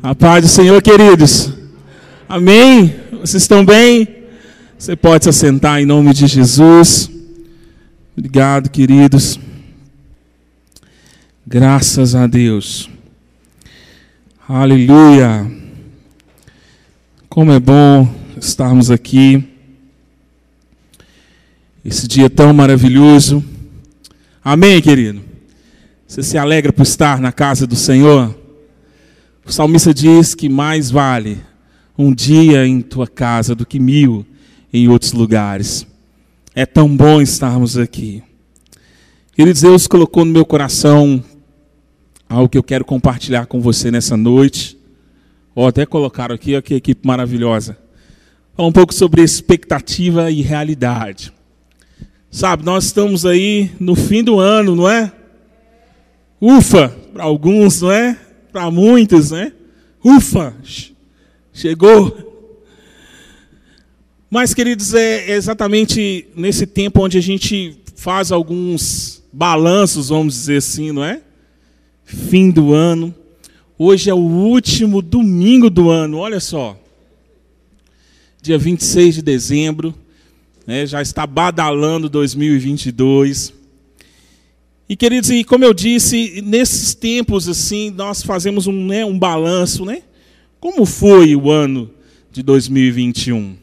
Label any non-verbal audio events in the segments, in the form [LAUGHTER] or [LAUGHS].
A paz do Senhor, queridos. Amém? Vocês estão bem? Você pode se assentar em nome de Jesus. Obrigado, queridos. Graças a Deus. Aleluia. Como é bom estarmos aqui. Esse dia tão maravilhoso. Amém, querido? Você se alegra por estar na casa do Senhor? O salmista diz que mais vale um dia em tua casa do que mil em outros lugares. É tão bom estarmos aqui. Queridos, Deus colocou no meu coração algo que eu quero compartilhar com você nessa noite. Ó, até colocaram aqui, ó, que equipe maravilhosa. Falar um pouco sobre expectativa e realidade. Sabe, nós estamos aí no fim do ano, não é? Ufa, para alguns, não é? Para muitos, né? Ufa, chegou. Mas, queridos, é exatamente nesse tempo onde a gente faz alguns balanços, vamos dizer assim, não é? Fim do ano. Hoje é o último domingo do ano, olha só. Dia 26 de dezembro, né, já está badalando 2022. E queridos, e como eu disse, nesses tempos assim, nós fazemos um, né, um balanço, né? Como foi o ano de 2021?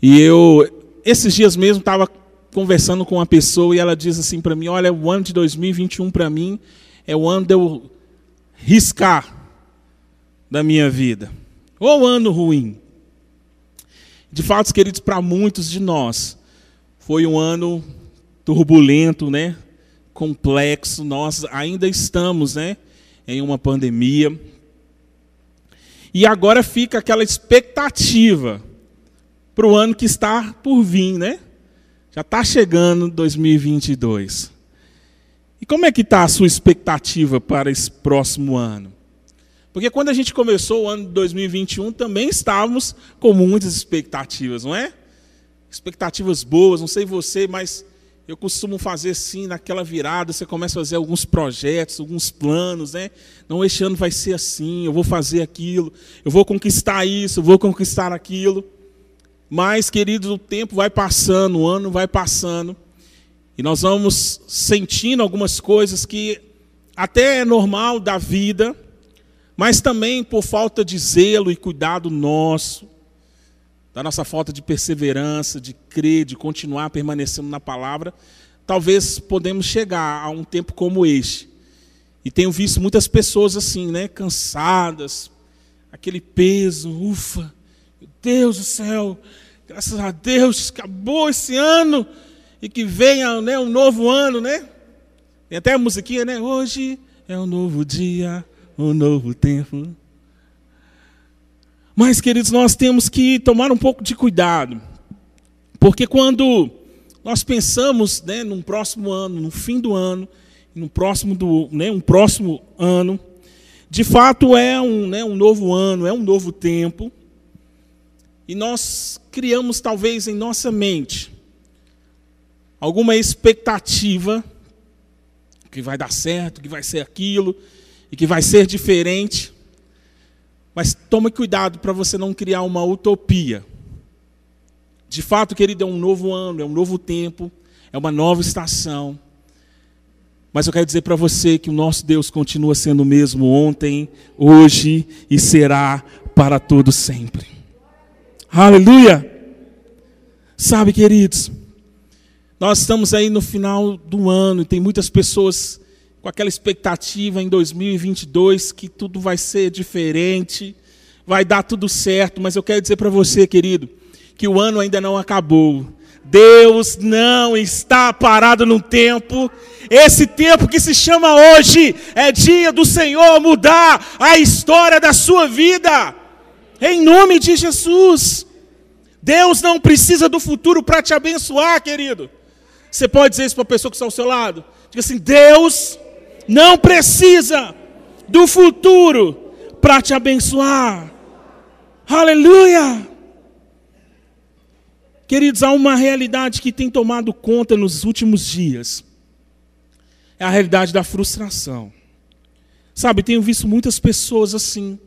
E eu, esses dias mesmo, estava conversando com uma pessoa e ela diz assim para mim: Olha, o ano de 2021 para mim é o ano de eu riscar da minha vida. Ou ano ruim. De fato, queridos, para muitos de nós, foi um ano turbulento, né? complexo. Nós ainda estamos né? em uma pandemia. E agora fica aquela expectativa para o ano que está por vir, né? Já está chegando 2022. E como é que está a sua expectativa para esse próximo ano? Porque quando a gente começou o ano de 2021, também estávamos com muitas expectativas, não é? Expectativas boas, não sei você, mas eu costumo fazer assim, naquela virada, você começa a fazer alguns projetos, alguns planos, né? Não, este ano vai ser assim, eu vou fazer aquilo, eu vou conquistar isso, eu vou conquistar aquilo. Mas, queridos, o tempo vai passando, o ano vai passando, e nós vamos sentindo algumas coisas que até é normal da vida, mas também por falta de zelo e cuidado nosso, da nossa falta de perseverança, de crer, de continuar permanecendo na palavra, talvez podemos chegar a um tempo como este. E tenho visto muitas pessoas assim, né, cansadas, aquele peso, ufa, meu Deus do céu, graças a Deus, acabou esse ano e que venha, né, um novo ano, né? Tem até a musiquinha, né? Hoje é um novo dia, um novo tempo. Mas, queridos, nós temos que tomar um pouco de cuidado, porque quando nós pensamos né, num próximo ano, no fim do ano, no próximo do, né, um próximo ano, de fato é um, né, um novo ano, é um novo tempo, e nós criamos talvez em nossa mente alguma expectativa que vai dar certo, que vai ser aquilo e que vai ser diferente. Tome cuidado para você não criar uma utopia. De fato, querido, é um novo ano, é um novo tempo, é uma nova estação. Mas eu quero dizer para você que o nosso Deus continua sendo o mesmo ontem, hoje e será para todo sempre. Aleluia! Sabe, queridos, nós estamos aí no final do ano e tem muitas pessoas com aquela expectativa em 2022 que tudo vai ser diferente, vai dar tudo certo, mas eu quero dizer para você, querido, que o ano ainda não acabou. Deus não está parado no tempo. Esse tempo que se chama hoje é dia do Senhor mudar a história da sua vida. Em nome de Jesus. Deus não precisa do futuro para te abençoar, querido. Você pode dizer isso para a pessoa que está ao seu lado? Diga assim: Deus não precisa do futuro para te abençoar. Aleluia! Queridos, há uma realidade que tem tomado conta nos últimos dias. É a realidade da frustração. Sabe, tenho visto muitas pessoas assim,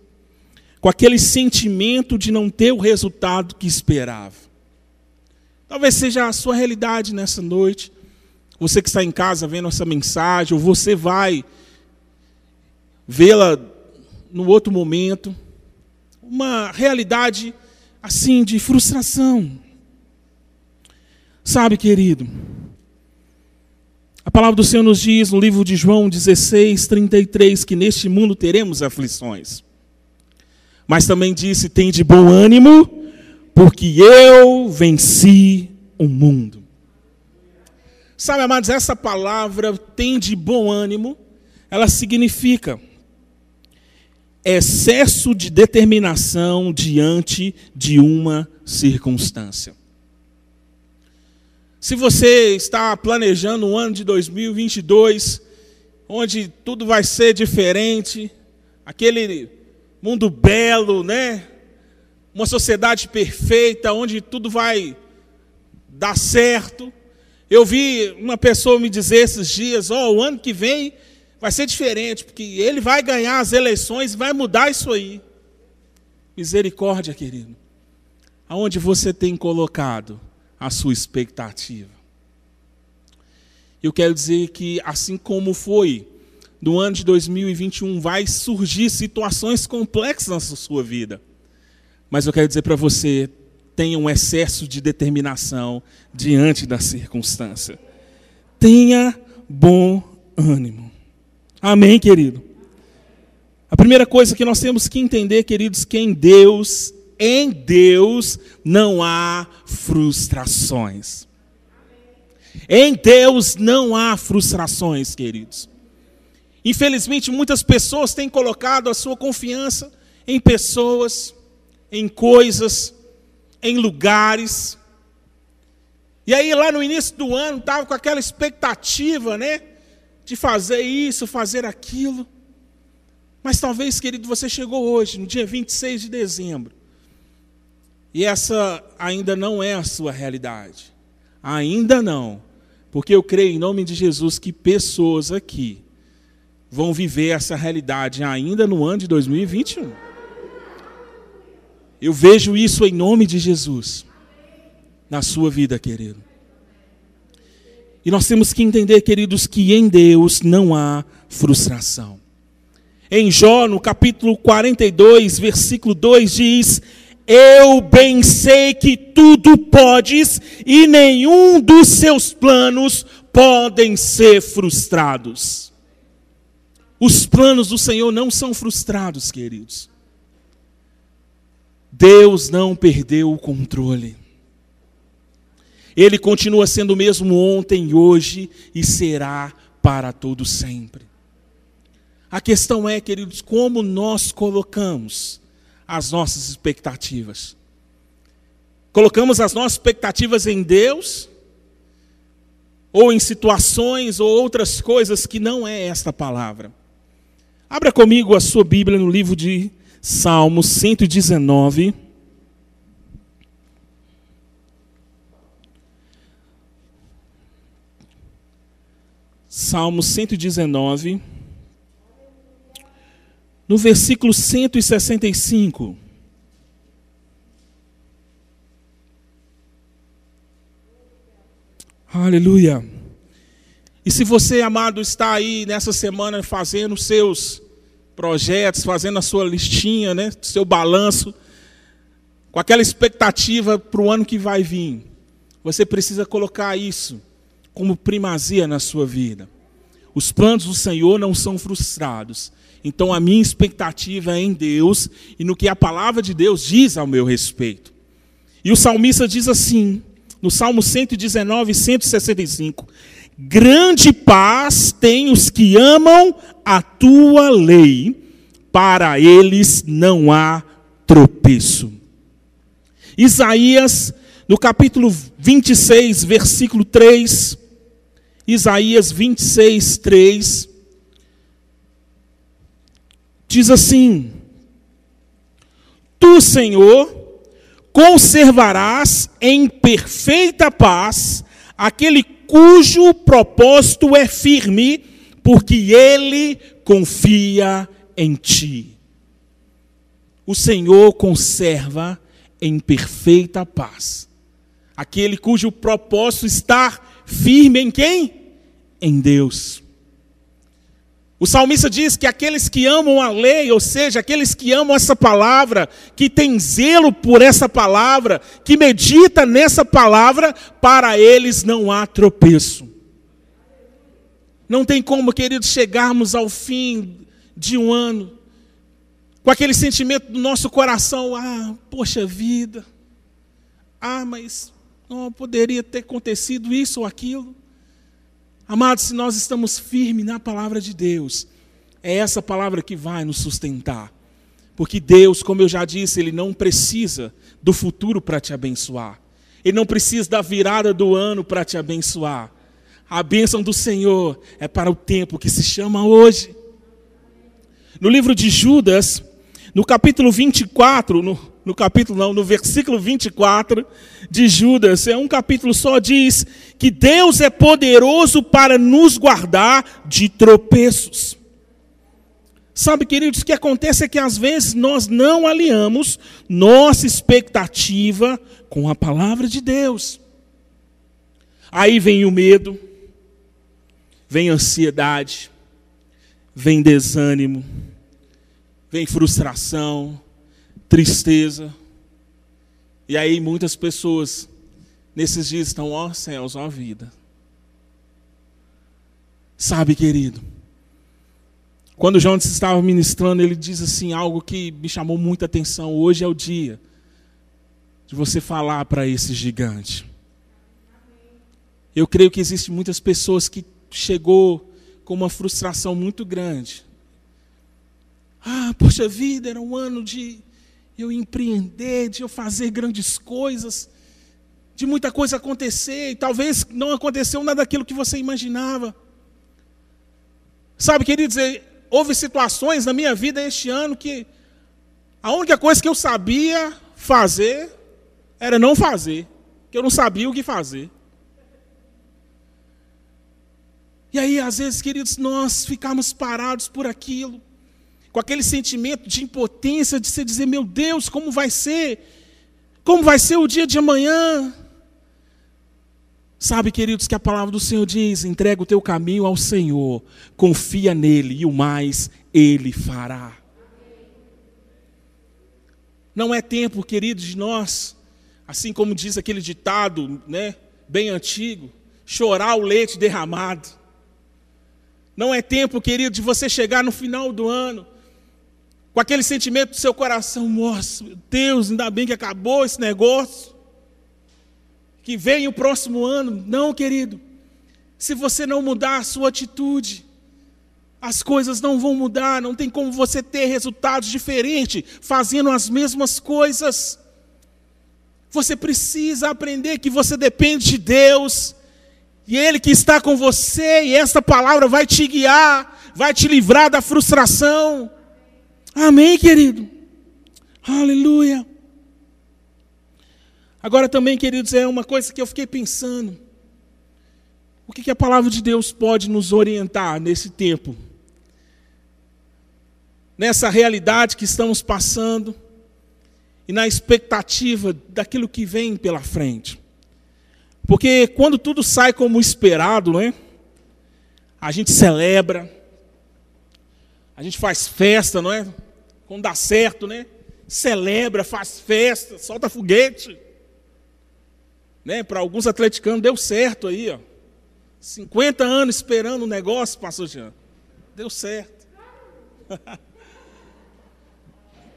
com aquele sentimento de não ter o resultado que esperava. Talvez seja a sua realidade nessa noite. Você que está em casa vendo essa mensagem, ou você vai vê-la no outro momento. Uma realidade assim de frustração. Sabe, querido, a palavra do Senhor nos diz no livro de João 16, 33, que neste mundo teremos aflições. Mas também disse: tem de bom ânimo, porque eu venci o mundo. Sabe, amados, essa palavra tem de bom ânimo, ela significa excesso de determinação diante de uma circunstância. Se você está planejando um ano de 2022, onde tudo vai ser diferente, aquele mundo belo, né? Uma sociedade perfeita, onde tudo vai dar certo. Eu vi uma pessoa me dizer esses dias: Ó, oh, o ano que vem vai ser diferente, porque ele vai ganhar as eleições e vai mudar isso aí. Misericórdia, querido. Aonde você tem colocado a sua expectativa? Eu quero dizer que, assim como foi no ano de 2021, vai surgir situações complexas na sua vida. Mas eu quero dizer para você: tenha um excesso de determinação diante da circunstância. Tenha bom ânimo. Amém, querido? A primeira coisa que nós temos que entender, queridos, que em Deus, em Deus não há frustrações. Em Deus não há frustrações, queridos. Infelizmente, muitas pessoas têm colocado a sua confiança em pessoas, em coisas, em lugares. E aí, lá no início do ano, estava com aquela expectativa, né? De fazer isso, fazer aquilo. Mas talvez, querido, você chegou hoje, no dia 26 de dezembro, e essa ainda não é a sua realidade. Ainda não. Porque eu creio em nome de Jesus que pessoas aqui vão viver essa realidade ainda no ano de 2021. Eu vejo isso em nome de Jesus na sua vida, querido. E nós temos que entender, queridos, que em Deus não há frustração. Em Jó, no capítulo 42, versículo 2, diz: Eu bem sei que tudo podes e nenhum dos seus planos podem ser frustrados. Os planos do Senhor não são frustrados, queridos. Deus não perdeu o controle. Ele continua sendo o mesmo ontem, hoje e será para todo sempre. A questão é, queridos, como nós colocamos as nossas expectativas. Colocamos as nossas expectativas em Deus ou em situações ou outras coisas que não é esta palavra. Abra comigo a sua Bíblia no livro de Salmos 119. Salmo 119, no versículo 165. Aleluia. E se você, amado, está aí nessa semana fazendo seus projetos, fazendo a sua listinha, né, seu balanço, com aquela expectativa para o ano que vai vir, você precisa colocar isso como primazia na sua vida. Os planos do Senhor não são frustrados. Então a minha expectativa é em Deus e no que a palavra de Deus diz ao meu respeito. E o salmista diz assim, no Salmo 119, 165: Grande paz tem os que amam a tua lei, para eles não há tropeço. Isaías, no capítulo 26, versículo 3, Isaías 26, 3, diz assim: Tu, Senhor, conservarás em perfeita paz aquele cujo propósito é firme, porque ele confia em ti. O Senhor conserva em perfeita paz aquele cujo propósito está firme em quem? Em Deus. O salmista diz que aqueles que amam a lei, ou seja, aqueles que amam essa palavra, que tem zelo por essa palavra, que medita nessa palavra, para eles não há tropeço. Não tem como, queridos, chegarmos ao fim de um ano com aquele sentimento do nosso coração: ah, poxa vida, ah, mas não poderia ter acontecido isso ou aquilo. Amados, se nós estamos firmes na palavra de Deus, é essa palavra que vai nos sustentar. Porque Deus, como eu já disse, Ele não precisa do futuro para te abençoar. Ele não precisa da virada do ano para te abençoar. A bênção do Senhor é para o tempo que se chama hoje. No livro de Judas, no capítulo 24, no, no capítulo não, no versículo 24 de Judas, é um capítulo só, diz que Deus é poderoso para nos guardar de tropeços. Sabe, queridos, o que acontece é que às vezes nós não alinhamos nossa expectativa com a palavra de Deus. Aí vem o medo, vem ansiedade, vem desânimo, vem frustração, tristeza. E aí muitas pessoas nesses dias estão, ó céus, ó vida. Sabe, querido, quando Jonas estava ministrando, ele diz assim algo que me chamou muita atenção. Hoje é o dia de você falar para esse gigante. Eu creio que existem muitas pessoas que chegou com uma frustração muito grande. Ah, poxa vida, era um ano de eu empreender, de eu fazer grandes coisas, de muita coisa acontecer, e talvez não aconteceu nada daquilo que você imaginava. Sabe, queridos, houve situações na minha vida este ano que a única coisa que eu sabia fazer era não fazer, que eu não sabia o que fazer. E aí, às vezes, queridos, nós ficamos parados por aquilo com aquele sentimento de impotência, de se dizer: meu Deus, como vai ser? Como vai ser o dia de amanhã? Sabe, queridos, que a palavra do Senhor diz: entrega o teu caminho ao Senhor, confia nele e o mais ele fará. Não é tempo, queridos, de nós, assim como diz aquele ditado, né, bem antigo, chorar o leite derramado. Não é tempo, querido, de você chegar no final do ano com aquele sentimento do seu coração, nossa, meu Deus, ainda bem que acabou esse negócio, que vem o próximo ano. Não, querido, se você não mudar a sua atitude, as coisas não vão mudar, não tem como você ter resultados diferentes fazendo as mesmas coisas. Você precisa aprender que você depende de Deus, e Ele que está com você, e esta palavra vai te guiar, vai te livrar da frustração. Amém, querido? Aleluia. Agora também, queridos, é uma coisa que eu fiquei pensando. O que, que a palavra de Deus pode nos orientar nesse tempo? Nessa realidade que estamos passando e na expectativa daquilo que vem pela frente. Porque quando tudo sai como esperado, não é? A gente celebra, a gente faz festa, não é? Quando dá certo, né? Celebra, faz festa, solta foguete. Né? Para alguns atleticanos deu certo aí, ó. 50 anos esperando o negócio, pastor Jean. Deu certo. [LAUGHS]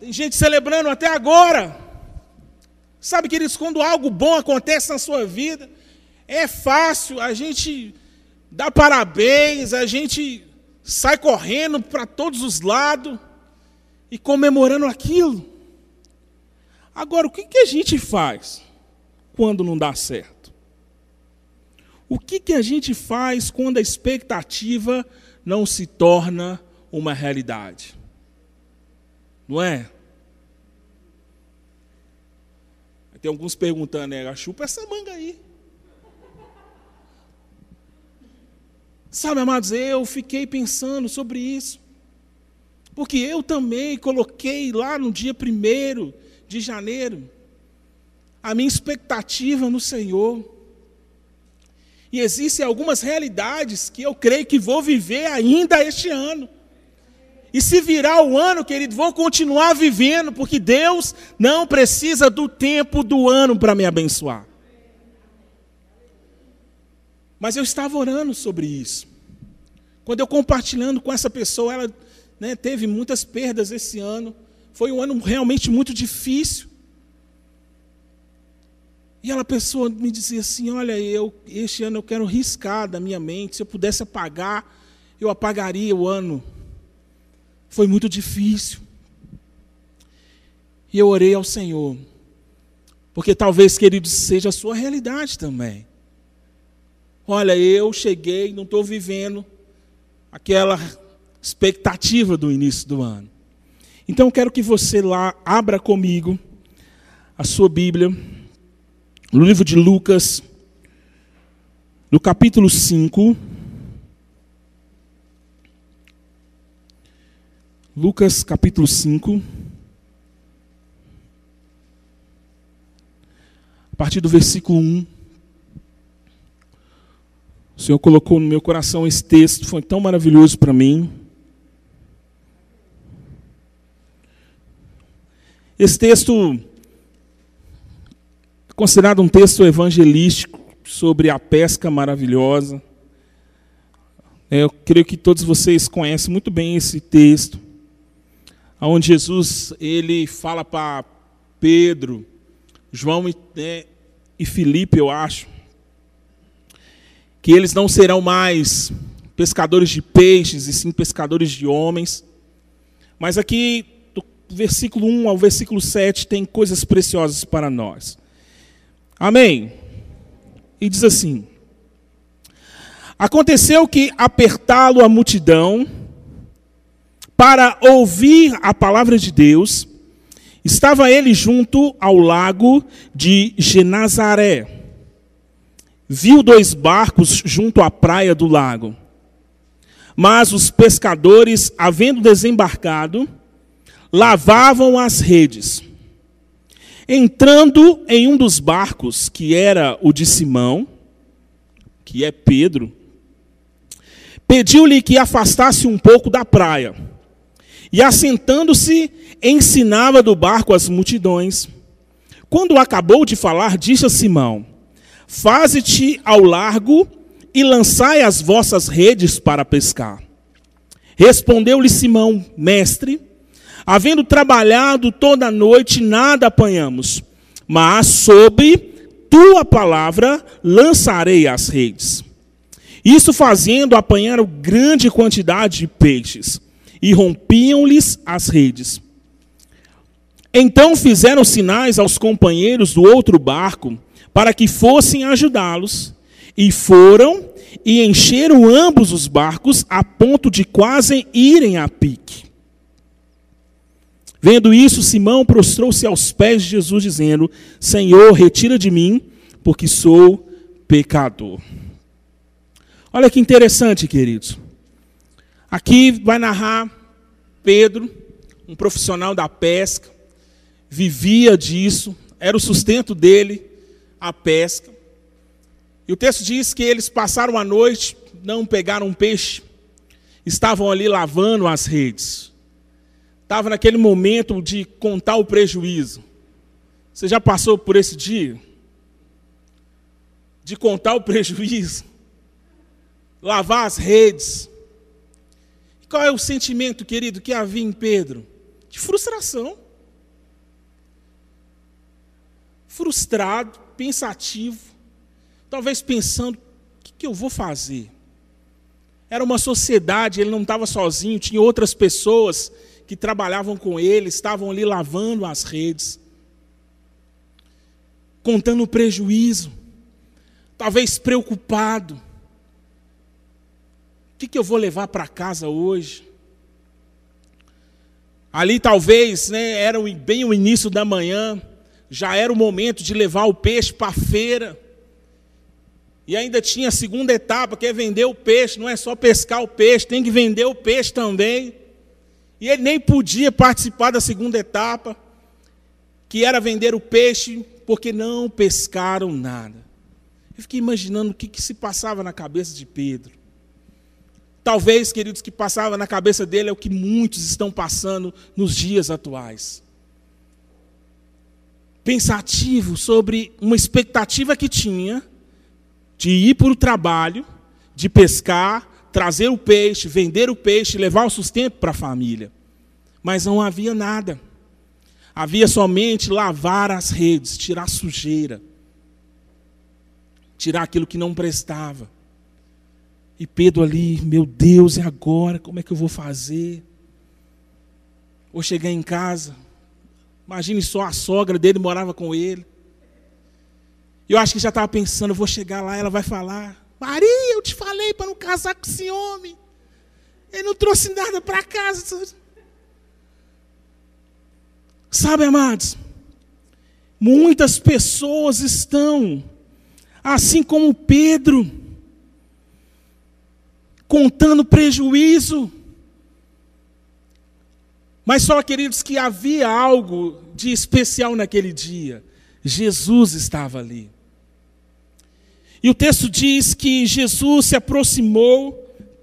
Tem gente celebrando até agora. Sabe, queridos, quando algo bom acontece na sua vida, é fácil a gente dar parabéns, a gente sai correndo para todos os lados e comemorando aquilo. Agora, o que, que a gente faz quando não dá certo? O que, que a gente faz quando a expectativa não se torna uma realidade? Não é? Tem alguns perguntando, né? Chupa essa manga aí. Sabe, amados, eu fiquei pensando sobre isso. Porque eu também coloquei lá no dia 1 de janeiro a minha expectativa no Senhor. E existem algumas realidades que eu creio que vou viver ainda este ano. E se virar o ano, querido, vou continuar vivendo, porque Deus não precisa do tempo do ano para me abençoar. Mas eu estava orando sobre isso. Quando eu compartilhando com essa pessoa, ela né, teve muitas perdas esse ano. Foi um ano realmente muito difícil. E ela pessoa me dizia assim: Olha, eu este ano eu quero riscar da minha mente. Se eu pudesse apagar, eu apagaria o ano. Foi muito difícil. E eu orei ao Senhor. Porque talvez, queridos, seja a sua realidade também. Olha, eu cheguei, não estou vivendo aquela expectativa do início do ano. Então, quero que você lá abra comigo a sua Bíblia, no livro de Lucas, no capítulo 5. Lucas, capítulo 5. A partir do versículo 1. O Senhor colocou no meu coração esse texto, foi tão maravilhoso para mim. Esse texto é considerado um texto evangelístico sobre a pesca maravilhosa. É, eu creio que todos vocês conhecem muito bem esse texto, onde Jesus ele fala para Pedro, João e, né, e eu acho, que eles não serão mais pescadores de peixes, e sim pescadores de homens. Mas aqui, versículo 1 ao versículo 7, tem coisas preciosas para nós. Amém? E diz assim: Aconteceu que, apertá-lo a multidão, para ouvir a palavra de Deus, estava ele junto ao lago de Genazaré viu dois barcos junto à praia do lago. Mas os pescadores, havendo desembarcado, lavavam as redes. Entrando em um dos barcos, que era o de Simão, que é Pedro, pediu-lhe que afastasse um pouco da praia. E assentando-se, ensinava do barco as multidões. Quando acabou de falar, disse a Simão: Faze-te ao largo e lançai as vossas redes para pescar. Respondeu-lhe Simão, mestre, havendo trabalhado toda a noite, nada apanhamos, mas sobre tua palavra lançarei as redes. Isso fazendo, apanharam grande quantidade de peixes e rompiam-lhes as redes. Então fizeram sinais aos companheiros do outro barco para que fossem ajudá-los, e foram e encheram ambos os barcos a ponto de quase irem a pique. Vendo isso, Simão prostrou-se aos pés de Jesus, dizendo: Senhor, retira de mim, porque sou pecador. Olha que interessante, queridos. Aqui vai narrar Pedro, um profissional da pesca, vivia disso, era o sustento dele a pesca. E o texto diz que eles passaram a noite, não pegaram um peixe, estavam ali lavando as redes. Estava naquele momento de contar o prejuízo. Você já passou por esse dia? De contar o prejuízo, lavar as redes. Qual é o sentimento, querido, que havia em Pedro? De frustração. Frustrado, pensativo, talvez pensando: o que, que eu vou fazer? Era uma sociedade, ele não estava sozinho, tinha outras pessoas que trabalhavam com ele, estavam ali lavando as redes, contando o prejuízo, talvez preocupado. O que, que eu vou levar para casa hoje? Ali talvez, né, era bem o início da manhã, já era o momento de levar o peixe para a feira. E ainda tinha a segunda etapa, que é vender o peixe, não é só pescar o peixe, tem que vender o peixe também. E ele nem podia participar da segunda etapa, que era vender o peixe, porque não pescaram nada. Eu fiquei imaginando o que, que se passava na cabeça de Pedro. Talvez, queridos, que passava na cabeça dele é o que muitos estão passando nos dias atuais. Pensativo sobre uma expectativa que tinha de ir para o trabalho, de pescar, trazer o peixe, vender o peixe, levar o sustento para a família. Mas não havia nada. Havia somente lavar as redes, tirar sujeira, tirar aquilo que não prestava. E Pedro ali, meu Deus, e agora? Como é que eu vou fazer? Vou chegar em casa. Imagine só a sogra dele morava com ele. Eu acho que já estava pensando, eu vou chegar lá, ela vai falar: Maria, eu te falei para não casar com esse homem. Ele não trouxe nada para casa. Sabe, amados, muitas pessoas estão, assim como Pedro, contando prejuízo. Mas só, queridos, que havia algo de especial naquele dia. Jesus estava ali. E o texto diz que Jesus se aproximou,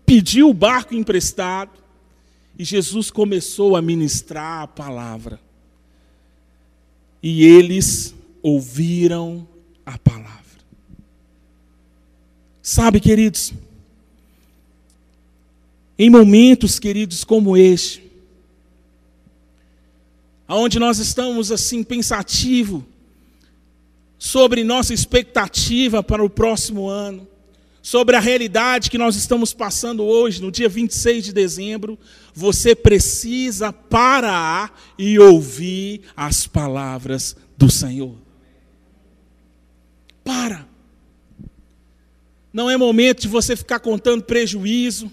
pediu o barco emprestado, e Jesus começou a ministrar a palavra. E eles ouviram a palavra. Sabe, queridos, em momentos, queridos, como este, aonde nós estamos assim pensativo sobre nossa expectativa para o próximo ano, sobre a realidade que nós estamos passando hoje, no dia 26 de dezembro, você precisa parar e ouvir as palavras do Senhor. Para. Não é momento de você ficar contando prejuízo,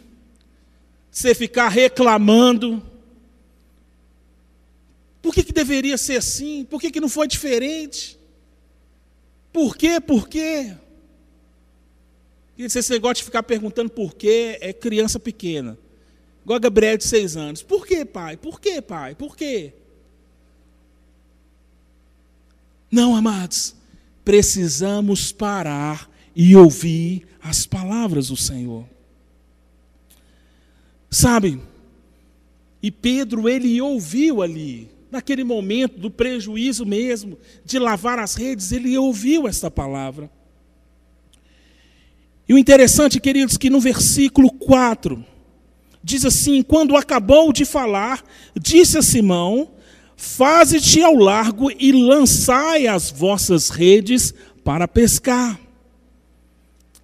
você ficar reclamando. Por que, que deveria ser assim? Por que, que não foi diferente? Por quê? Por quê? Esse negócio de ficar perguntando por quê é criança pequena. Igual a Gabriel de seis anos. Por quê, pai? Por quê, pai? Por quê? Não, amados. Precisamos parar e ouvir as palavras do Senhor. Sabe? E Pedro, ele ouviu ali naquele momento do prejuízo mesmo, de lavar as redes, ele ouviu essa palavra. E o interessante, queridos, que no versículo 4, diz assim: Quando acabou de falar, disse a Simão: Faze-te ao largo e lançai as vossas redes para pescar.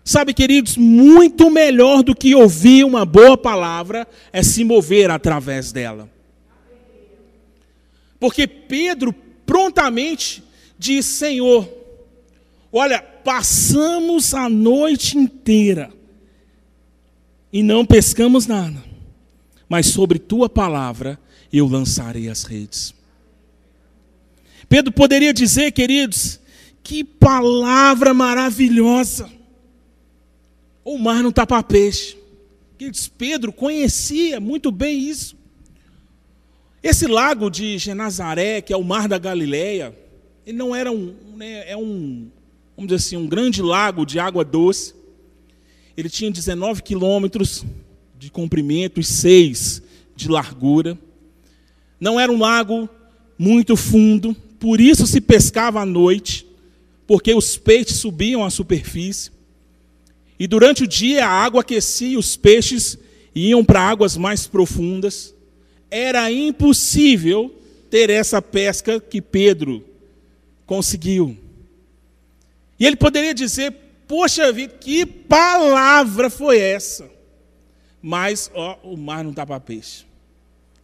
Sabe, queridos, muito melhor do que ouvir uma boa palavra é se mover através dela. Porque Pedro prontamente diz: Senhor, olha, passamos a noite inteira e não pescamos nada, mas sobre tua palavra eu lançarei as redes. Pedro poderia dizer, queridos, que palavra maravilhosa. O mar não está para peixe. Queridos, Pedro conhecia muito bem isso. Esse lago de Genazaré, que é o mar da Galileia, ele não era um, né, é um, vamos dizer assim, um grande lago de água doce. Ele tinha 19 quilômetros de comprimento e 6 de largura. Não era um lago muito fundo, por isso se pescava à noite, porque os peixes subiam à superfície. E durante o dia a água aquecia e os peixes iam para águas mais profundas era impossível ter essa pesca que Pedro conseguiu. E ele poderia dizer: Poxa vida, que palavra foi essa? Mas, ó, o mar não dá para peixe.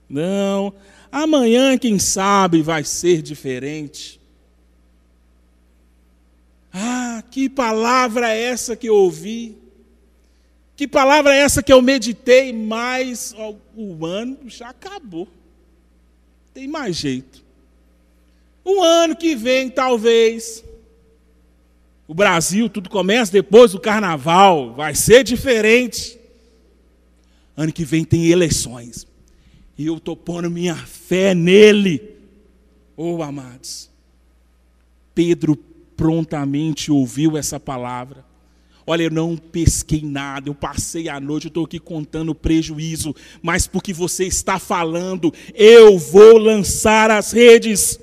Não, amanhã, quem sabe, vai ser diferente. Ah, que palavra é essa que eu ouvi? Que palavra é essa que eu meditei, mas ó, o ano já acabou. Tem mais jeito. Um ano que vem, talvez. O Brasil, tudo começa depois do carnaval, vai ser diferente. Ano que vem tem eleições. E eu estou pondo minha fé nele. Oh, amados. Pedro prontamente ouviu essa palavra. Olha, eu não pesquei nada, eu passei a noite, eu estou aqui contando prejuízo, mas porque você está falando, eu vou lançar as redes.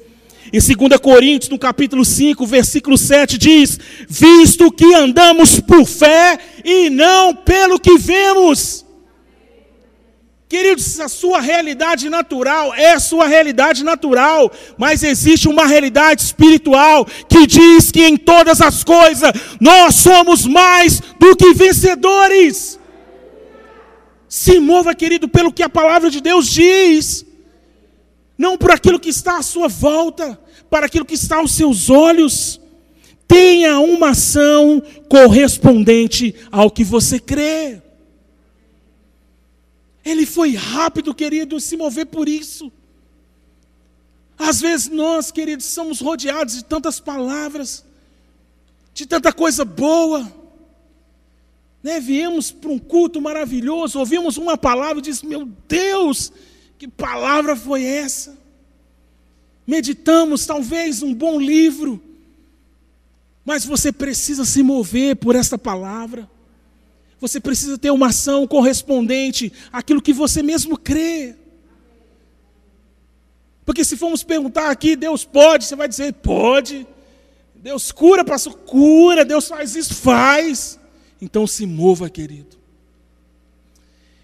Em 2 Coríntios, no capítulo 5, versículo 7, diz: Visto que andamos por fé e não pelo que vemos. Queridos, a sua realidade natural é a sua realidade natural, mas existe uma realidade espiritual que diz que em todas as coisas nós somos mais do que vencedores. Se mova, querido, pelo que a palavra de Deus diz, não por aquilo que está à sua volta, para aquilo que está aos seus olhos. Tenha uma ação correspondente ao que você crê. Ele foi rápido, querido, se mover por isso. Às vezes nós, queridos, somos rodeados de tantas palavras, de tanta coisa boa. Né? Viemos para um culto maravilhoso, ouvimos uma palavra e disse: Meu Deus, que palavra foi essa? Meditamos, talvez, um bom livro, mas você precisa se mover por esta palavra. Você precisa ter uma ação correspondente àquilo que você mesmo crê. Porque se formos perguntar aqui, Deus pode, você vai dizer, pode. Deus cura, pastor, cura. Deus faz isso, faz. Então se mova, querido.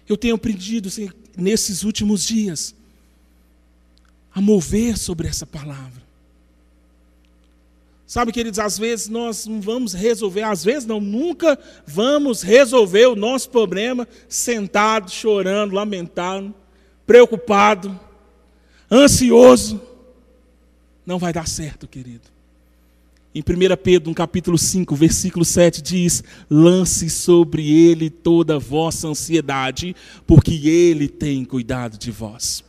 Eu tenho aprendido nesses últimos dias a mover sobre essa palavra. Sabe, queridos, às vezes nós não vamos resolver, às vezes não, nunca vamos resolver o nosso problema sentado, chorando, lamentando, preocupado, ansioso. Não vai dar certo, querido. Em 1 Pedro, no capítulo 5, versículo 7, diz: Lance sobre ele toda a vossa ansiedade, porque ele tem cuidado de vós.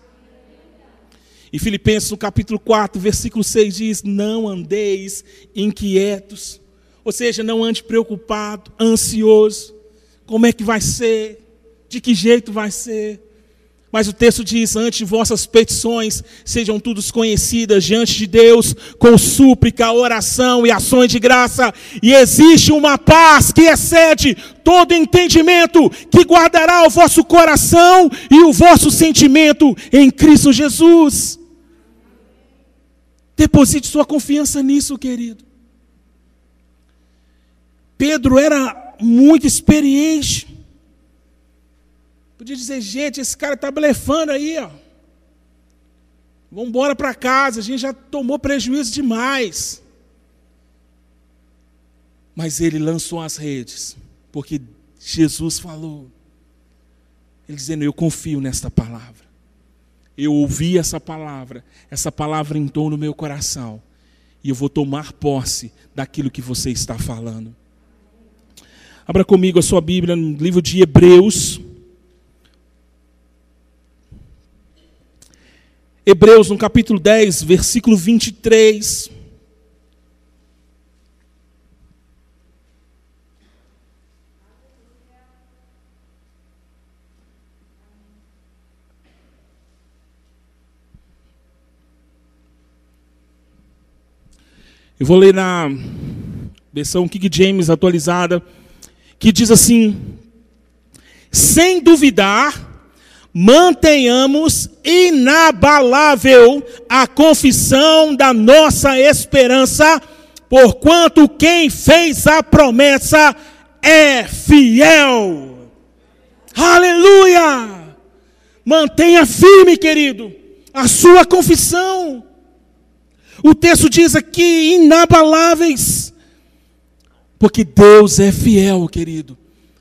E Filipenses, no capítulo 4, versículo 6 diz: Não andeis inquietos, ou seja, não ande preocupado, ansioso. Como é que vai ser? De que jeito vai ser? Mas o texto diz: Antes vossas petições sejam todas conhecidas diante de Deus, com súplica, oração e ações de graça, e existe uma paz que excede todo entendimento, que guardará o vosso coração e o vosso sentimento em Cristo Jesus. Deposite sua confiança nisso, querido. Pedro era muito experiente. Podia dizer, gente, esse cara está blefando aí, ó. Vamos embora para casa, a gente já tomou prejuízo demais. Mas ele lançou as redes, porque Jesus falou. Ele dizendo: Eu confio nesta palavra. Eu ouvi essa palavra, essa palavra entrou no meu coração, e eu vou tomar posse daquilo que você está falando. Abra comigo a sua Bíblia no livro de Hebreus. Hebreus, no capítulo 10, versículo 23. Eu vou ler na versão King James atualizada, que diz assim: Sem duvidar, mantenhamos inabalável a confissão da nossa esperança, porquanto quem fez a promessa é fiel. Aleluia! Mantenha firme, querido, a sua confissão. O texto diz aqui: inabaláveis. Porque Deus é fiel, querido,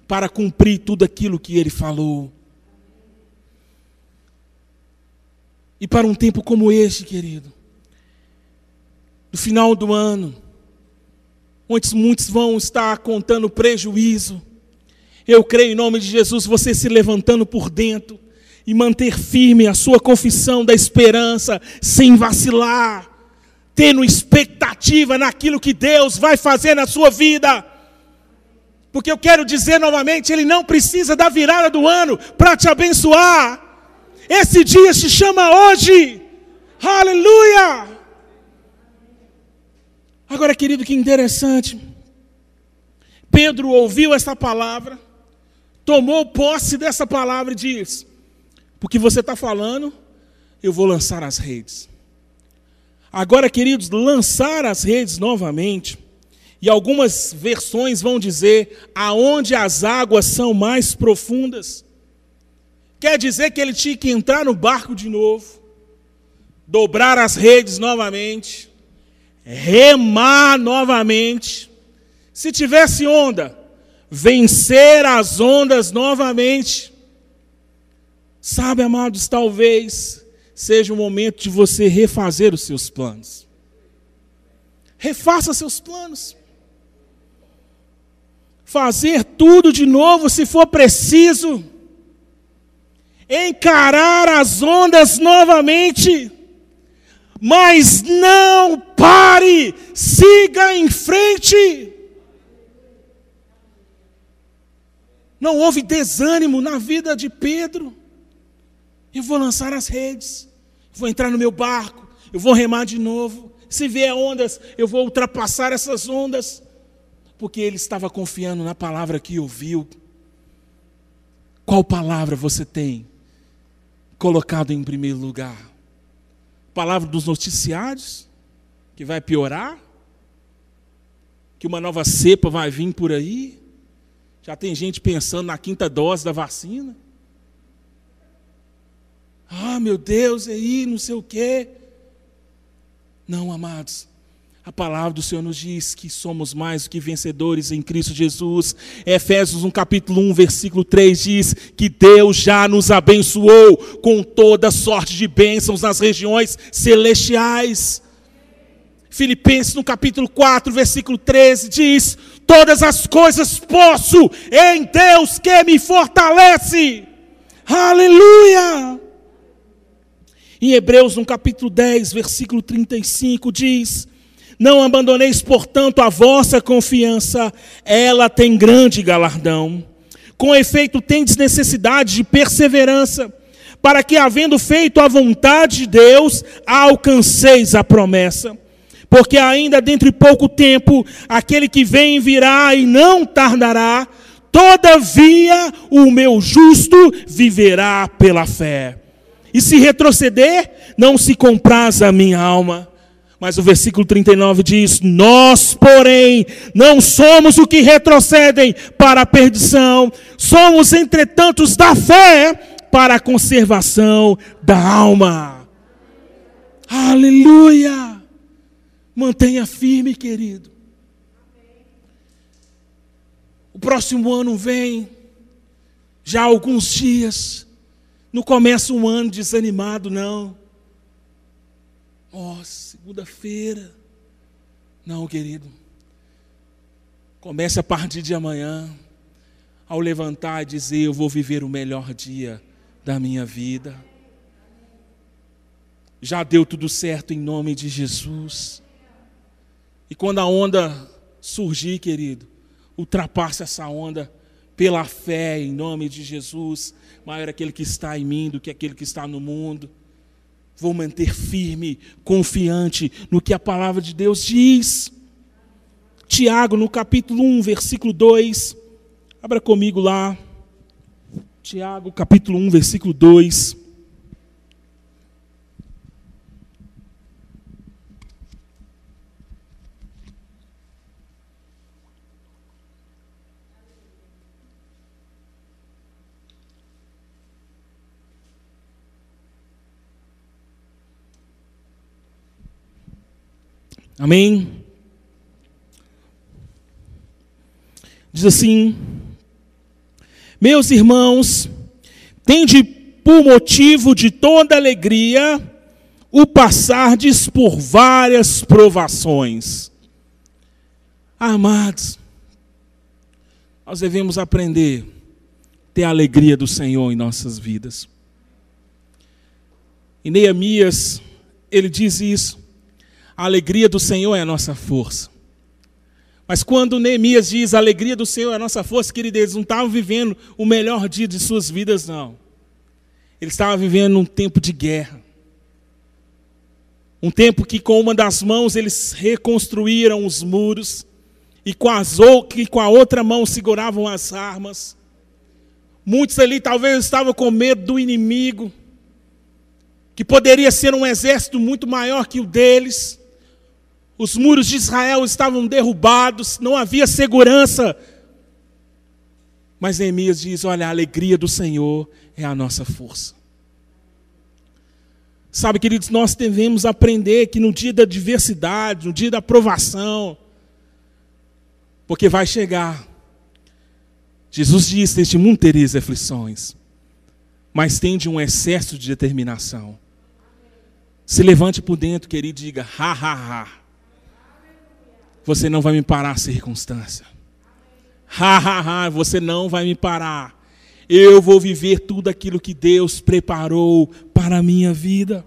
para cumprir tudo aquilo que Ele falou. E para um tempo como este, querido, no final do ano, onde muitos vão estar contando prejuízo, eu creio em nome de Jesus, você se levantando por dentro e manter firme a sua confissão da esperança, sem vacilar tendo expectativa naquilo que Deus vai fazer na sua vida. Porque eu quero dizer novamente, Ele não precisa da virada do ano para te abençoar. Esse dia se chama hoje. Aleluia! Agora, querido, que interessante. Pedro ouviu essa palavra, tomou posse dessa palavra e diz: Porque você está falando, eu vou lançar as redes. Agora, queridos, lançar as redes novamente, e algumas versões vão dizer aonde as águas são mais profundas. Quer dizer que ele tinha que entrar no barco de novo, dobrar as redes novamente, remar novamente. Se tivesse onda, vencer as ondas novamente. Sabe, amados, talvez seja o momento de você refazer os seus planos. Refaça seus planos. Fazer tudo de novo se for preciso. Encarar as ondas novamente. Mas não pare, siga em frente. Não houve desânimo na vida de Pedro. Eu vou lançar as redes, vou entrar no meu barco, eu vou remar de novo. Se vier ondas, eu vou ultrapassar essas ondas. Porque ele estava confiando na palavra que ouviu. Qual palavra você tem colocado em primeiro lugar? Palavra dos noticiários, que vai piorar? Que uma nova cepa vai vir por aí? Já tem gente pensando na quinta dose da vacina? Ah, meu Deus, aí, não sei o quê. Não, amados. A palavra do Senhor nos diz que somos mais do que vencedores em Cristo Jesus. Efésios 1, capítulo 1, versículo 3 diz que Deus já nos abençoou com toda sorte de bênçãos nas regiões celestiais. Filipenses no capítulo 4, versículo 13 diz: Todas as coisas posso em Deus que me fortalece. Aleluia! Em Hebreus, no capítulo 10, versículo 35, diz: Não abandoneis, portanto, a vossa confiança, ela tem grande galardão. Com efeito, tendes necessidade de perseverança, para que, havendo feito a vontade de Deus, alcanceis a promessa. Porque ainda dentro de pouco tempo, aquele que vem virá e não tardará, todavia o meu justo viverá pela fé. E se retroceder, não se compraz a minha alma. Mas o versículo 39 diz: Nós, porém, não somos o que retrocedem para a perdição, somos, entretanto, da fé para a conservação da alma. Aleluia! Mantenha firme, querido. O próximo ano vem, já há alguns dias. Não começa um ano desanimado, não. Ó, oh, segunda-feira. Não, querido. Comece a partir de amanhã, ao levantar e dizer: Eu vou viver o melhor dia da minha vida. Já deu tudo certo em nome de Jesus. E quando a onda surgir, querido, ultrapasse essa onda pela fé em nome de Jesus. Maior é aquele que está em mim do que aquele que está no mundo. Vou manter firme, confiante no que a palavra de Deus diz. Tiago, no capítulo 1, versículo 2. Abra comigo lá. Tiago, capítulo 1, versículo 2. Amém? Diz assim: Meus irmãos, tende por motivo de toda alegria o passardes por várias provações. Amados, nós devemos aprender a ter a alegria do Senhor em nossas vidas. E Neemias, ele diz isso. A alegria do Senhor é a nossa força. Mas quando Neemias diz a alegria do Senhor é a nossa força, queridos, eles não estavam vivendo o melhor dia de suas vidas, não. Ele estava vivendo um tempo de guerra. Um tempo que com uma das mãos eles reconstruíram os muros e com, as, que com a outra mão seguravam as armas. Muitos ali talvez estavam com medo do inimigo, que poderia ser um exército muito maior que o deles. Os muros de Israel estavam derrubados, não havia segurança. Mas Neemias diz: Olha, a alegria do Senhor é a nossa força. Sabe, queridos, nós devemos aprender que no dia da adversidade, no dia da provação, porque vai chegar. Jesus disse: Neste mundo tereis aflições, mas tende um excesso de determinação. Se levante por dentro, querido, e diga: ha, ha, ha. Você não vai me parar a circunstância. Ha, ha, ha. Você não vai me parar. Eu vou viver tudo aquilo que Deus preparou para a minha vida.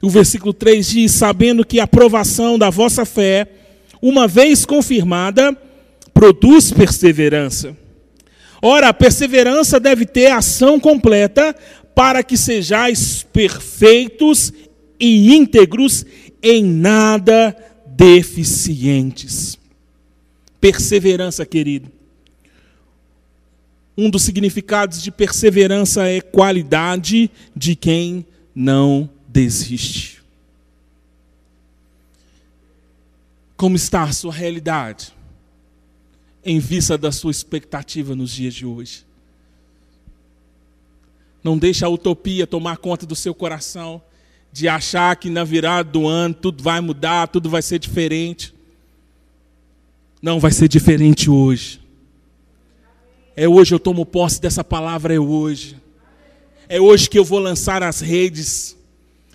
O versículo 3 diz: Sabendo que a aprovação da vossa fé, uma vez confirmada, produz perseverança. Ora, a perseverança deve ter ação completa para que sejais perfeitos e íntegros, em nada deficientes. Perseverança, querido. Um dos significados de perseverança é qualidade de quem não desiste. Como está a sua realidade em vista da sua expectativa nos dias de hoje? Não deixe a utopia tomar conta do seu coração, de achar que na virada do ano tudo vai mudar, tudo vai ser diferente. Não vai ser diferente hoje. É hoje eu tomo posse dessa palavra, é hoje. É hoje que eu vou lançar as redes.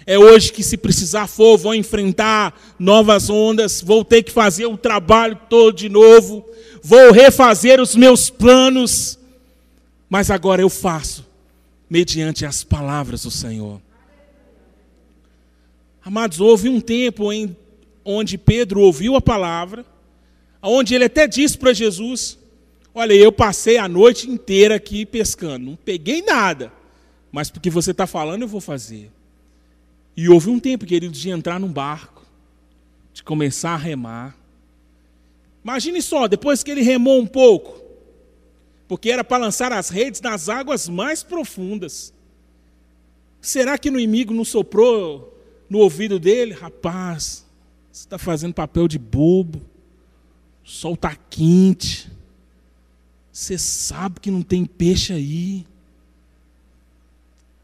É hoje que, se precisar for, vou enfrentar novas ondas. Vou ter que fazer o trabalho todo de novo. Vou refazer os meus planos. Mas agora eu faço, mediante as palavras do Senhor. Amados, houve um tempo em onde Pedro ouviu a palavra, onde ele até disse para Jesus: Olha, eu passei a noite inteira aqui pescando, não peguei nada, mas porque você está falando, eu vou fazer. E houve um tempo, querido, de entrar num barco, de começar a remar. Imagine só, depois que ele remou um pouco, porque era para lançar as redes nas águas mais profundas. Será que no inimigo não soprou no ouvido dele? Rapaz, você está fazendo papel de bobo, o sol está quente. Você sabe que não tem peixe aí.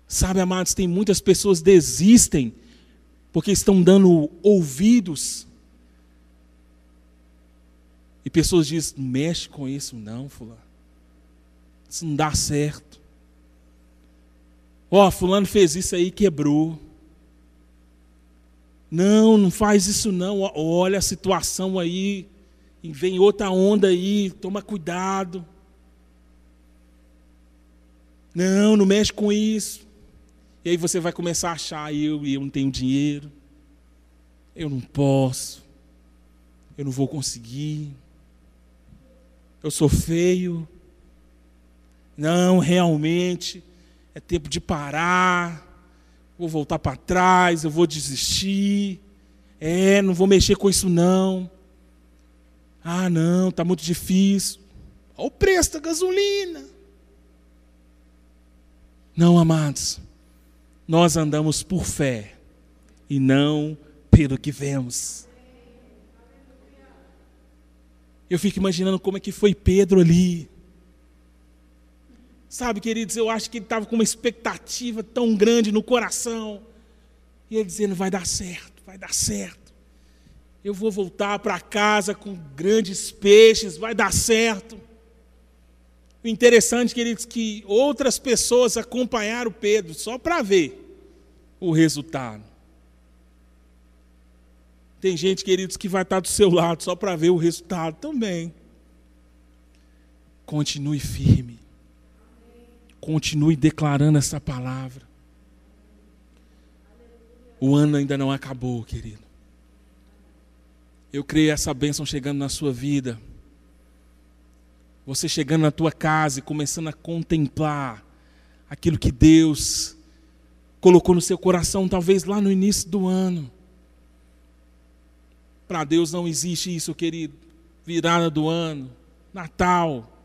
Sabe, amados, tem muitas pessoas desistem porque estão dando ouvidos. E pessoas dizem: não mexe com isso, não, fulano. Isso não dá certo. Ó, oh, fulano fez isso aí quebrou. Não, não faz isso não. Olha a situação aí. E vem outra onda aí, toma cuidado. Não, não mexe com isso. E aí você vai começar a achar, eu, eu não tenho dinheiro, eu não posso, eu não vou conseguir, eu sou feio. Não, realmente, é tempo de parar, vou voltar para trás, eu vou desistir. É, não vou mexer com isso não. Ah, não, está muito difícil. Olha o preço da gasolina. Não, amados, nós andamos por fé e não pelo que vemos. Eu fico imaginando como é que foi Pedro ali. Sabe, queridos, eu acho que ele estava com uma expectativa tão grande no coração. E ele dizendo: vai dar certo, vai dar certo. Eu vou voltar para casa com grandes peixes, vai dar certo. O interessante, queridos, que outras pessoas acompanharam Pedro só para ver o resultado. Tem gente, queridos, que vai estar do seu lado só para ver o resultado também. Continue firme. Continue declarando essa palavra. O ano ainda não acabou, querido. Eu creio essa bênção chegando na sua vida. Você chegando na tua casa e começando a contemplar aquilo que Deus colocou no seu coração, talvez lá no início do ano. Para Deus não existe isso, querido. Virada do ano, Natal.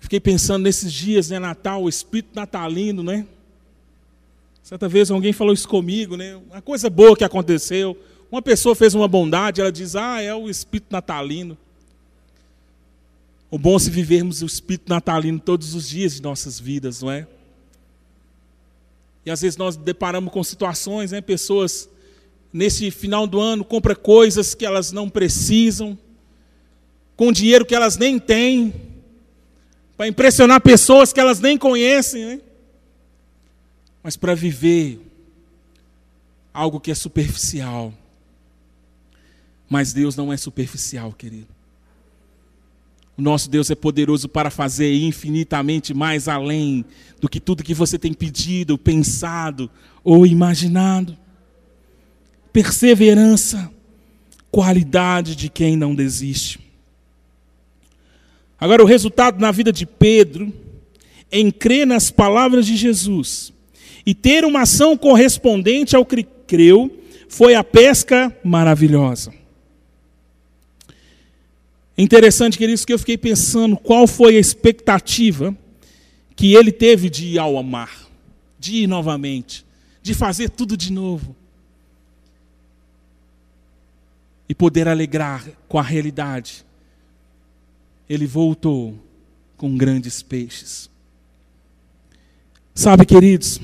Fiquei pensando nesses dias, né? Natal, o espírito natalino, né? Certa vez alguém falou isso comigo, né? Uma coisa boa que aconteceu. Uma pessoa fez uma bondade, ela diz: Ah, é o espírito natalino. O bom é se vivermos o espírito natalino todos os dias de nossas vidas, não é? E às vezes nós deparamos com situações, né? Pessoas nesse final do ano compram coisas que elas não precisam, com dinheiro que elas nem têm, para impressionar pessoas que elas nem conhecem, né? Mas para viver algo que é superficial. Mas Deus não é superficial, querido. O nosso Deus é poderoso para fazer infinitamente mais além do que tudo que você tem pedido, pensado ou imaginado. Perseverança, qualidade de quem não desiste. Agora, o resultado na vida de Pedro, em crer nas palavras de Jesus e ter uma ação correspondente ao que creu, foi a pesca maravilhosa. Interessante, queridos, que eu fiquei pensando qual foi a expectativa que ele teve de ir ao mar, de ir novamente, de fazer tudo de novo. E poder alegrar com a realidade. Ele voltou com grandes peixes. Sabe, queridos,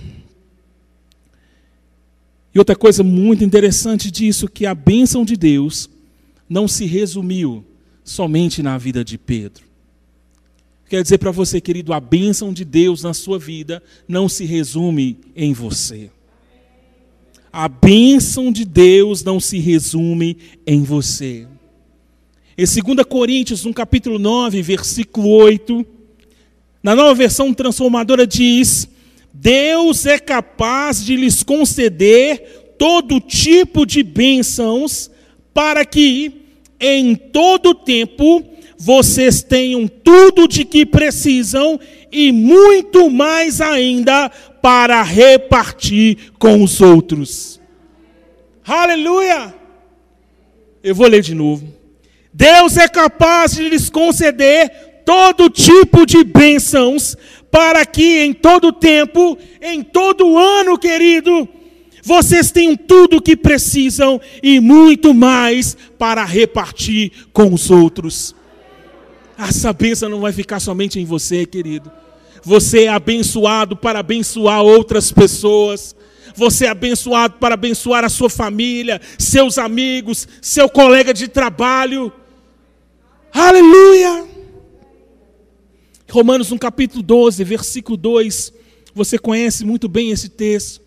e outra coisa muito interessante disso, que a bênção de Deus não se resumiu somente na vida de Pedro. Quero dizer para você, querido, a bênção de Deus na sua vida não se resume em você. A bênção de Deus não se resume em você. Em 2 Coríntios, no capítulo 9, versículo 8, na nova versão transformadora diz: Deus é capaz de lhes conceder todo tipo de bênçãos para que, em todo tempo vocês tenham tudo de que precisam e muito mais ainda para repartir com os outros. Aleluia! Eu vou ler de novo. Deus é capaz de lhes conceder todo tipo de bênçãos para que em todo tempo, em todo ano, querido, vocês têm tudo o que precisam e muito mais para repartir com os outros. Essa bênção não vai ficar somente em você, querido. Você é abençoado para abençoar outras pessoas. Você é abençoado para abençoar a sua família, seus amigos, seu colega de trabalho. Aleluia! Romanos no capítulo 12, versículo 2. Você conhece muito bem esse texto.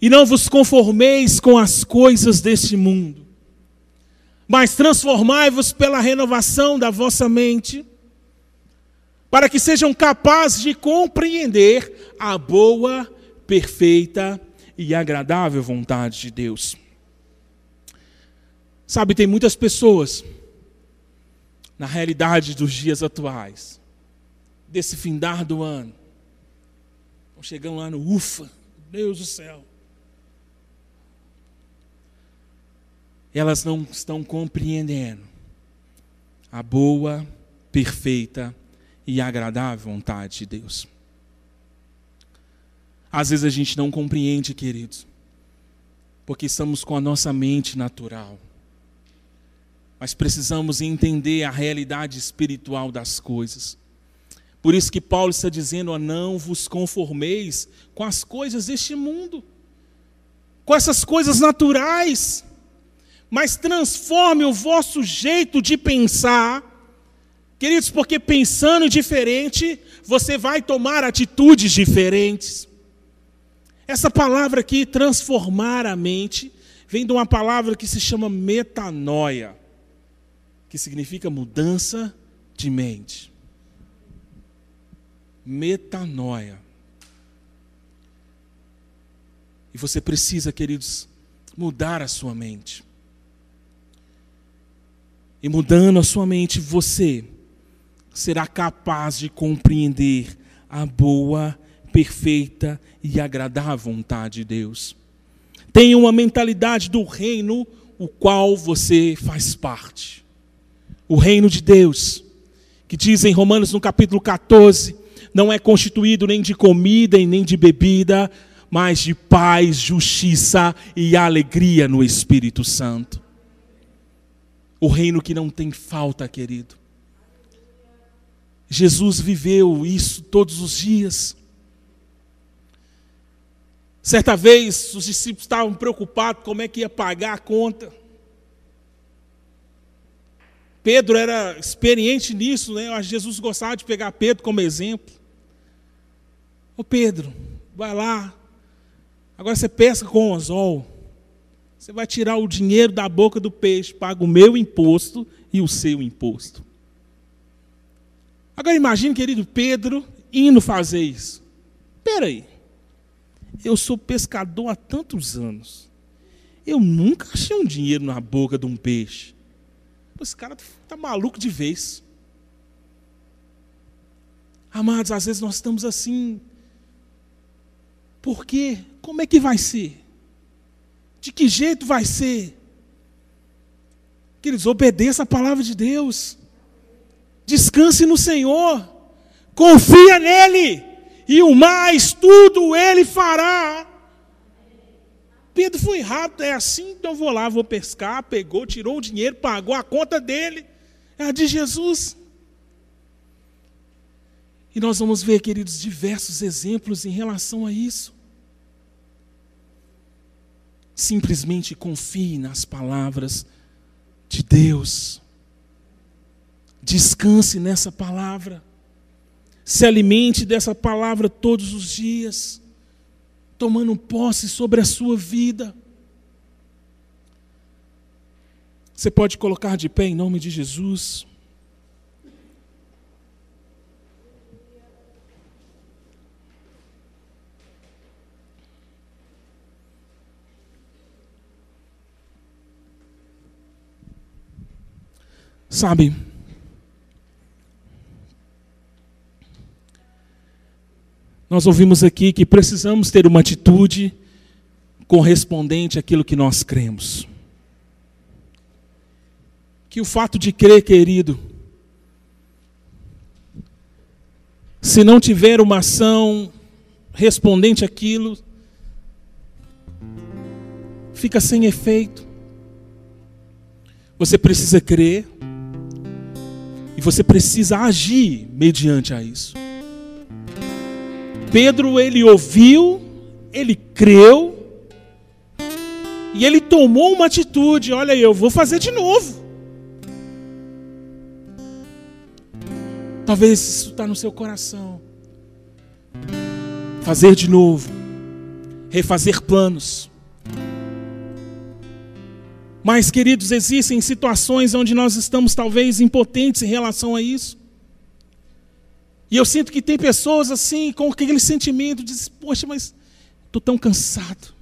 E não vos conformeis com as coisas deste mundo, mas transformai-vos pela renovação da vossa mente, para que sejam capazes de compreender a boa, perfeita e agradável vontade de Deus. Sabe, tem muitas pessoas, na realidade dos dias atuais, desse findar do ano, estão chegando lá no ufa, Deus do céu. elas não estão compreendendo a boa, perfeita e agradável vontade de Deus. Às vezes a gente não compreende, queridos, porque estamos com a nossa mente natural. Mas precisamos entender a realidade espiritual das coisas. Por isso que Paulo está dizendo: a não vos conformeis com as coisas deste mundo, com essas coisas naturais mas transforme o vosso jeito de pensar. Queridos, porque pensando diferente, você vai tomar atitudes diferentes. Essa palavra aqui, transformar a mente, vem de uma palavra que se chama metanoia, que significa mudança de mente. Metanoia. E você precisa, queridos, mudar a sua mente. E mudando a sua mente, você será capaz de compreender a boa, perfeita e agradável vontade de Deus. Tenha uma mentalidade do reino o qual você faz parte. O reino de Deus, que diz em Romanos no capítulo 14, não é constituído nem de comida e nem de bebida, mas de paz, justiça e alegria no Espírito Santo. O reino que não tem falta, querido. Jesus viveu isso todos os dias. Certa vez, os discípulos estavam preocupados como é que ia pagar a conta. Pedro era experiente nisso, né? Jesus gostava de pegar Pedro como exemplo. Ô Pedro, vai lá. Agora você pesca com o anzol. Você vai tirar o dinheiro da boca do peixe, paga o meu imposto e o seu imposto. Agora imagine, querido Pedro, indo fazer isso. Espera aí. Eu sou pescador há tantos anos. Eu nunca achei um dinheiro na boca de um peixe. Esse cara está maluco de vez. Amados, às vezes nós estamos assim. Por quê? Como é que vai ser? De que jeito vai ser? Queridos, obedeça a palavra de Deus. Descanse no Senhor. Confia nele e o mais tudo ele fará. Pedro foi rápido, é assim, então vou lá, vou pescar, pegou, tirou o dinheiro, pagou a conta dele, é a de Jesus. E nós vamos ver, queridos, diversos exemplos em relação a isso. Simplesmente confie nas palavras de Deus. Descanse nessa palavra. Se alimente dessa palavra todos os dias, tomando posse sobre a sua vida. Você pode colocar de pé em nome de Jesus. Sabe, Nós ouvimos aqui que precisamos ter uma atitude correspondente àquilo que nós cremos. Que o fato de crer, querido, se não tiver uma ação respondente àquilo, fica sem efeito. Você precisa crer e você precisa agir mediante a isso. Pedro ele ouviu, ele creu e ele tomou uma atitude. Olha, eu vou fazer de novo. Talvez isso está no seu coração. Fazer de novo, refazer planos. Mas, queridos, existem situações onde nós estamos talvez impotentes em relação a isso. E eu sinto que tem pessoas assim, com aquele sentimento de, poxa, mas estou tão cansado.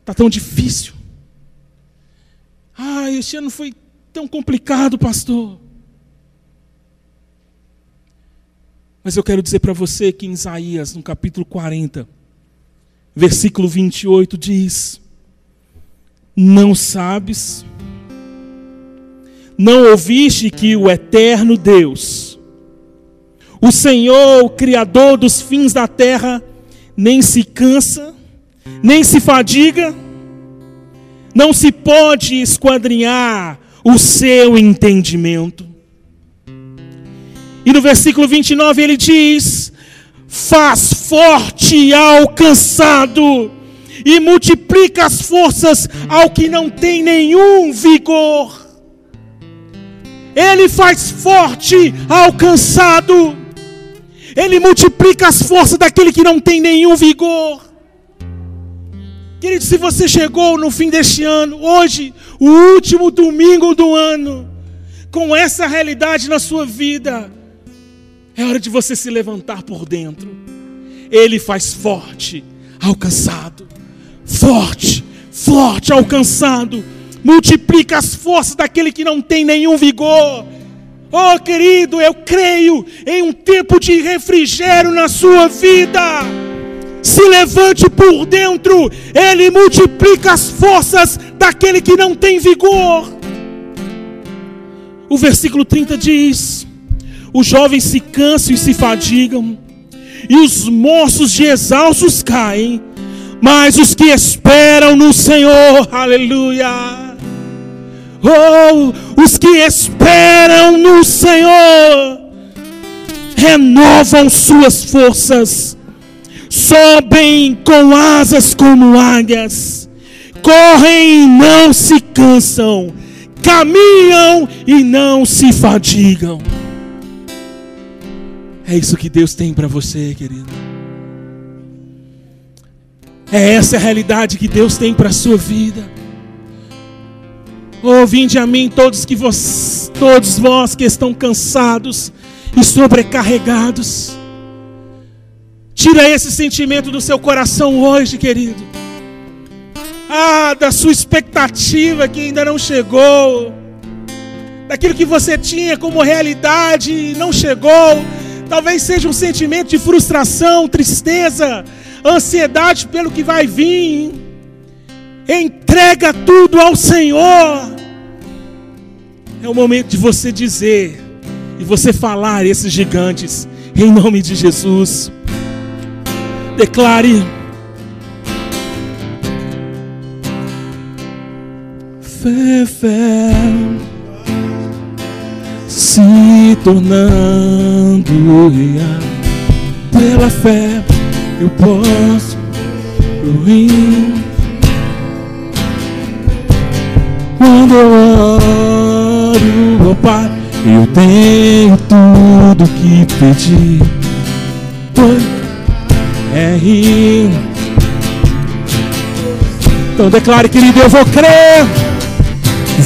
Está tão difícil. Ah, este ano foi tão complicado, pastor. Mas eu quero dizer para você que em Isaías, no capítulo 40, versículo 28, diz: Não sabes não ouviste que o eterno Deus, o Senhor, o Criador dos fins da terra, nem se cansa, nem se fadiga, não se pode esquadrinhar o seu entendimento. E no versículo 29 ele diz: Faz forte ao cansado e multiplica as forças ao que não tem nenhum vigor. Ele faz forte ao cansado. Ele multiplica as forças daquele que não tem nenhum vigor. Querido, se você chegou no fim deste ano, hoje, o último domingo do ano, com essa realidade na sua vida, é hora de você se levantar por dentro. Ele faz forte ao cansado, forte, forte ao cansado multiplica as forças daquele que não tem nenhum vigor. Oh, querido, eu creio em um tempo de refrigério na sua vida. Se levante por dentro, Ele multiplica as forças daquele que não tem vigor. O versículo 30 diz: Os jovens se cansam e se fadigam, e os moços de exaustos caem, mas os que esperam no Senhor, aleluia. Oh, os que esperam no Senhor renovam suas forças, sobem com asas como águias, correm e não se cansam, caminham e não se fadigam. É isso que Deus tem para você, querido. É essa a realidade que Deus tem para a sua vida. Oh, vinde a mim todos que vos, todos vós que estão cansados e sobrecarregados. Tira esse sentimento do seu coração hoje, querido. Ah, da sua expectativa que ainda não chegou. Daquilo que você tinha como realidade e não chegou. Talvez seja um sentimento de frustração, tristeza, ansiedade pelo que vai vir. Entrega tudo ao Senhor. É o momento de você dizer e você falar esses gigantes em nome de Jesus. Declare. Fé, fé, se tornando real pela fé eu posso ir. Quando eu oro, oh Pai, eu tenho tudo que pedi. Então declare, querido, eu vou crer.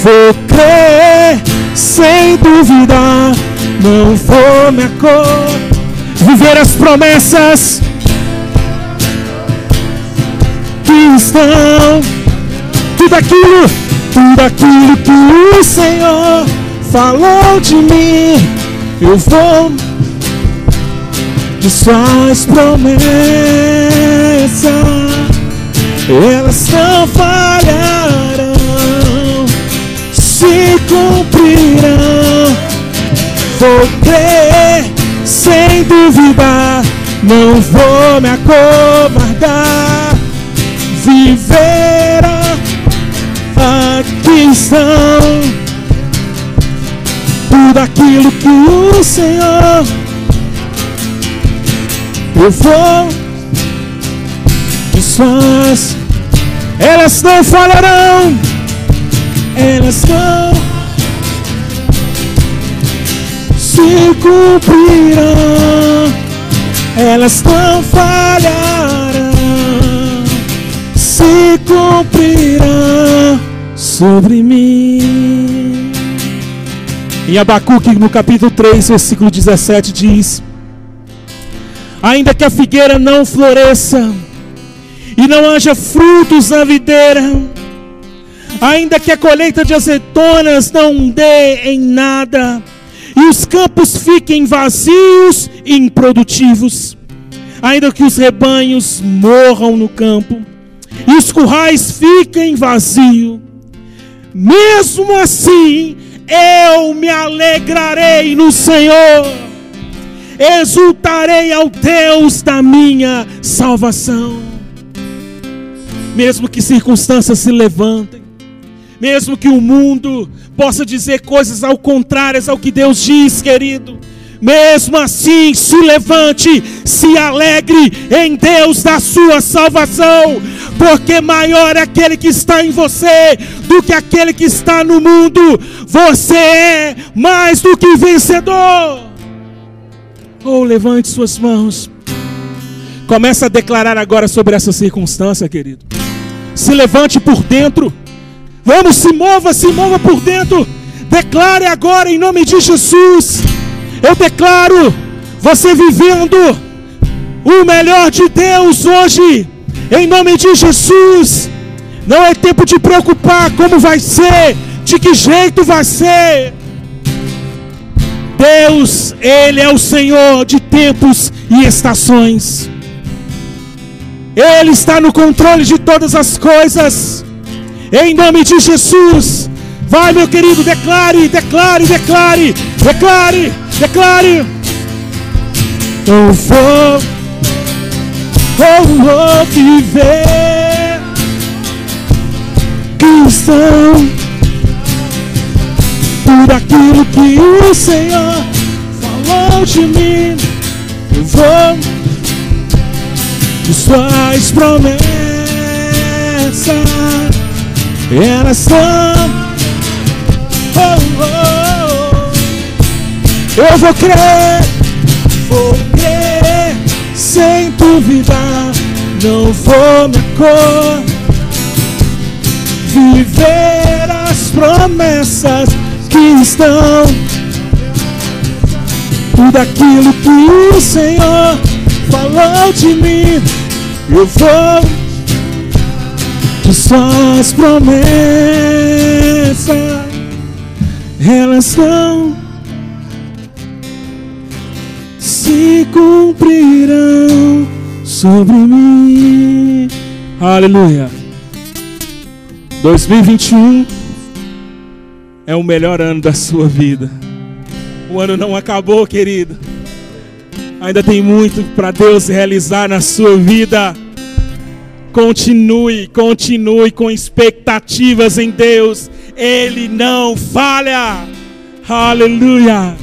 Vou crer sem duvidar. Não vou me acordar viver as promessas que estão, tudo aquilo, tudo aquilo que o Senhor falou de mim, eu vou de suas promessas, elas não falharão, se cumprirão, vou crer sem duvidar, não vou me acovardar. Viverá aqui estão tudo aquilo que o Senhor eu vou suas elas não falarão elas não se cumprirão, elas não falharão, se cumprirão sobre mim. Em Abacuque, no capítulo 3, versículo 17, diz: Ainda que a figueira não floresça, e não haja frutos na videira, ainda que a colheita de azeitonas não dê em nada, e os campos fiquem vazios e improdutivos, ainda que os rebanhos morram no campo e os currais fiquem vazios, mesmo assim eu me alegrarei no Senhor, exultarei ao Deus da minha salvação, mesmo que circunstâncias se levantem, mesmo que o mundo possa dizer coisas ao contrárias ao que Deus diz, querido. Mesmo assim, se levante, se alegre em Deus da sua salvação, porque maior é aquele que está em você do que aquele que está no mundo. Você é mais do que vencedor. Oh, levante suas mãos. Começa a declarar agora sobre essa circunstância, querido. Se levante por dentro. Vamos, se mova, se mova por dentro. Declare agora em nome de Jesus. Eu declaro você vivendo o melhor de Deus hoje, em nome de Jesus. Não é tempo de preocupar como vai ser, de que jeito vai ser. Deus, Ele é o Senhor de tempos e estações. Ele está no controle de todas as coisas. Em nome de Jesus. Vai, meu querido, declare, declare, declare, declare, declare. Eu vou, vou viver cristão. Tudo aquilo que o Senhor falou de mim, eu vou de suas promessas. Elas são. Oh, oh. Eu vou crer, vou crer sem duvidar. Não vou me acordar. Viver as promessas que estão. Tudo aquilo que o Senhor falou de mim, eu vou de suas promessas, elas são cumprirão sobre mim. Aleluia. 2021 é o melhor ano da sua vida. O ano não acabou, querido. Ainda tem muito para Deus realizar na sua vida. Continue, continue com expectativas em Deus. Ele não falha. Aleluia.